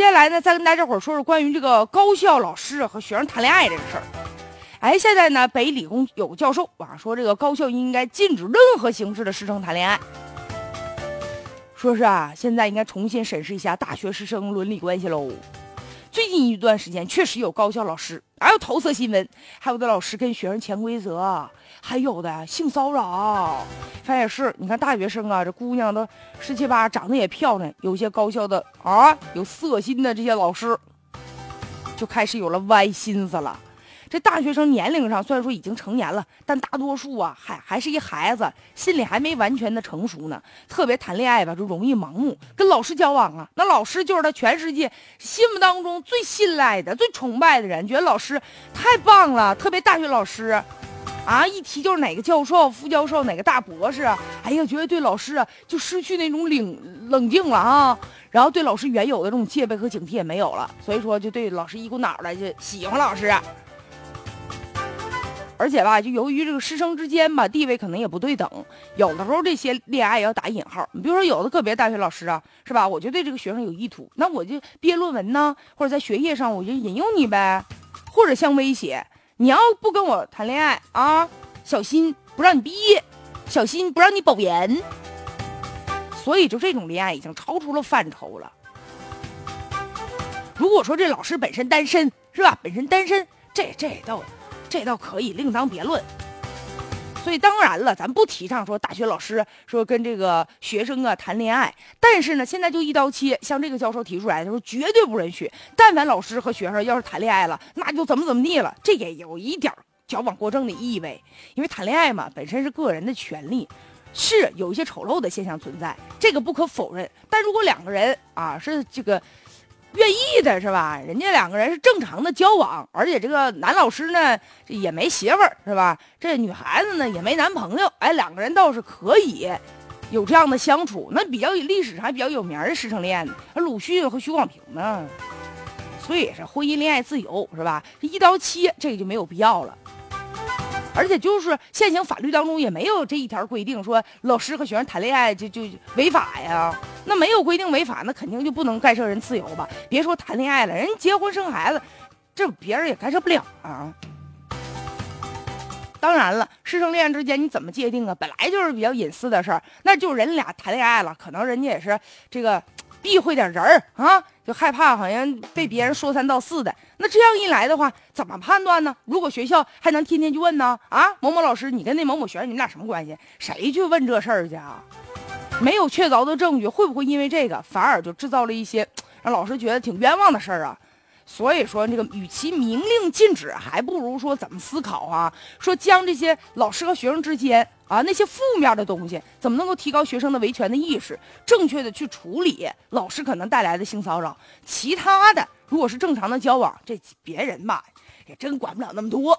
接下来呢，再跟大家伙儿说说关于这个高校老师和学生谈恋爱这个事儿。哎，现在呢，北理工有个教授啊，说这个高校应该禁止任何形式的师生谈恋爱。说是啊，现在应该重新审视一下大学师生伦理关系喽。最近一段时间，确实有高校老师，还有桃色新闻，还有的老师跟学生潜规则，还有的性骚扰。反正也是，你看大学生啊，这姑娘都十七八，长得也漂亮，有些高校的啊，有色心的这些老师，就开始有了歪心思了。这大学生年龄上虽然说已经成年了，但大多数啊还还是一孩子，心里还没完全的成熟呢。特别谈恋爱吧，就容易盲目。跟老师交往啊，那老师就是他全世界心目当中最信赖的、最崇拜的人，觉得老师太棒了。特别大学老师，啊，一提就是哪个教授、副教授、哪个大博士，哎呀，觉得对老师啊就失去那种冷冷静了啊，然后对老师原有的这种戒备和警惕也没有了，所以说就对老师一股脑的就喜欢老师。而且吧，就由于这个师生之间吧，地位可能也不对等，有的时候这些恋爱要打引号。你比如说，有的个别大学老师啊，是吧？我就对这个学生有意图，那我就毕业论文呢，或者在学业上我就引用你呗，或者像威胁，你要不跟我谈恋爱啊，小心不让你毕业，小心不让你保研。所以就这种恋爱已经超出了范畴了。如果说这老师本身单身，是吧？本身单身，这这倒。这倒可以另当别论，所以当然了，咱不提倡说大学老师说跟这个学生啊谈恋爱，但是呢，现在就一刀切，像这个教授提出来的说绝对不允许。但凡老师和学生要是谈恋爱了，那就怎么怎么地了，这也有一点矫枉过正的意味。因为谈恋爱嘛，本身是个人的权利，是有一些丑陋的现象存在，这个不可否认。但如果两个人啊是这个。愿意的是吧？人家两个人是正常的交往，而且这个男老师呢也没媳妇儿是吧？这女孩子呢也没男朋友，哎，两个人倒是可以有这样的相处。那比较历史上还比较有名的师生恋，鲁迅和许广平呢。所以是婚姻恋爱自由是吧？这一刀切，这个就没有必要了。而且就是现行法律当中也没有这一条规定，说老师和学生谈恋爱就就违法呀。那没有规定违法，那肯定就不能干涉人自由吧？别说谈恋爱了，人结婚生孩子，这别人也干涉不了啊。当然了，师生恋之间你怎么界定啊？本来就是比较隐私的事儿，那就人俩谈恋爱了，可能人家也是这个避讳点人儿啊，就害怕好像被别人说三道四的。那这样一来的话，怎么判断呢？如果学校还能天天去问呢？啊，某某老师，你跟那某某学生，你们俩什么关系？谁去问这事儿去啊？没有确凿的证据，会不会因为这个反而就制造了一些让老师觉得挺冤枉的事儿啊？所以说，这个与其明令禁止，还不如说怎么思考啊？说将这些老师和学生之间啊那些负面的东西，怎么能够提高学生的维权的意识，正确的去处理老师可能带来的性骚扰？其他的，如果是正常的交往，这别人吧也真管不了那么多。